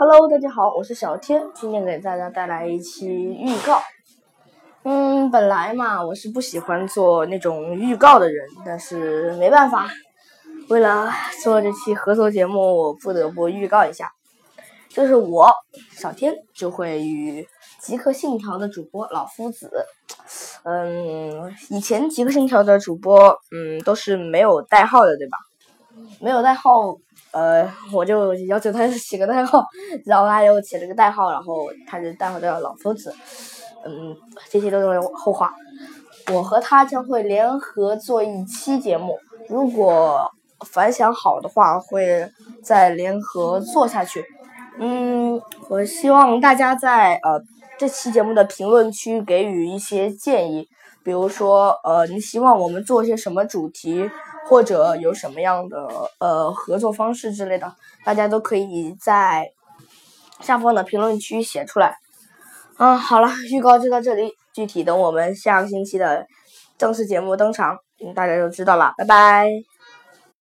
Hello，大家好，我是小天，今天给大家带来一期预告。嗯，本来嘛，我是不喜欢做那种预告的人，但是没办法，为了做这期合作节目，我不得不预告一下。就是我小天就会与《极客信条》的主播老夫子，嗯，以前《极客信条》的主播，嗯，都是没有代号的，对吧？没有代号。呃，我就要求他写个代号，然后他又起了个代号，然后他的代号叫老夫子。嗯，这些都是后话。我和他将会联合做一期节目，如果反响好的话，会再联合做下去。嗯，我希望大家在呃这期节目的评论区给予一些建议，比如说呃你希望我们做些什么主题。或者有什么样的呃合作方式之类的，大家都可以在下方的评论区写出来。嗯，好了，预告就到这里，具体等我们下个星期的正式节目登场，大家就知道了。拜拜。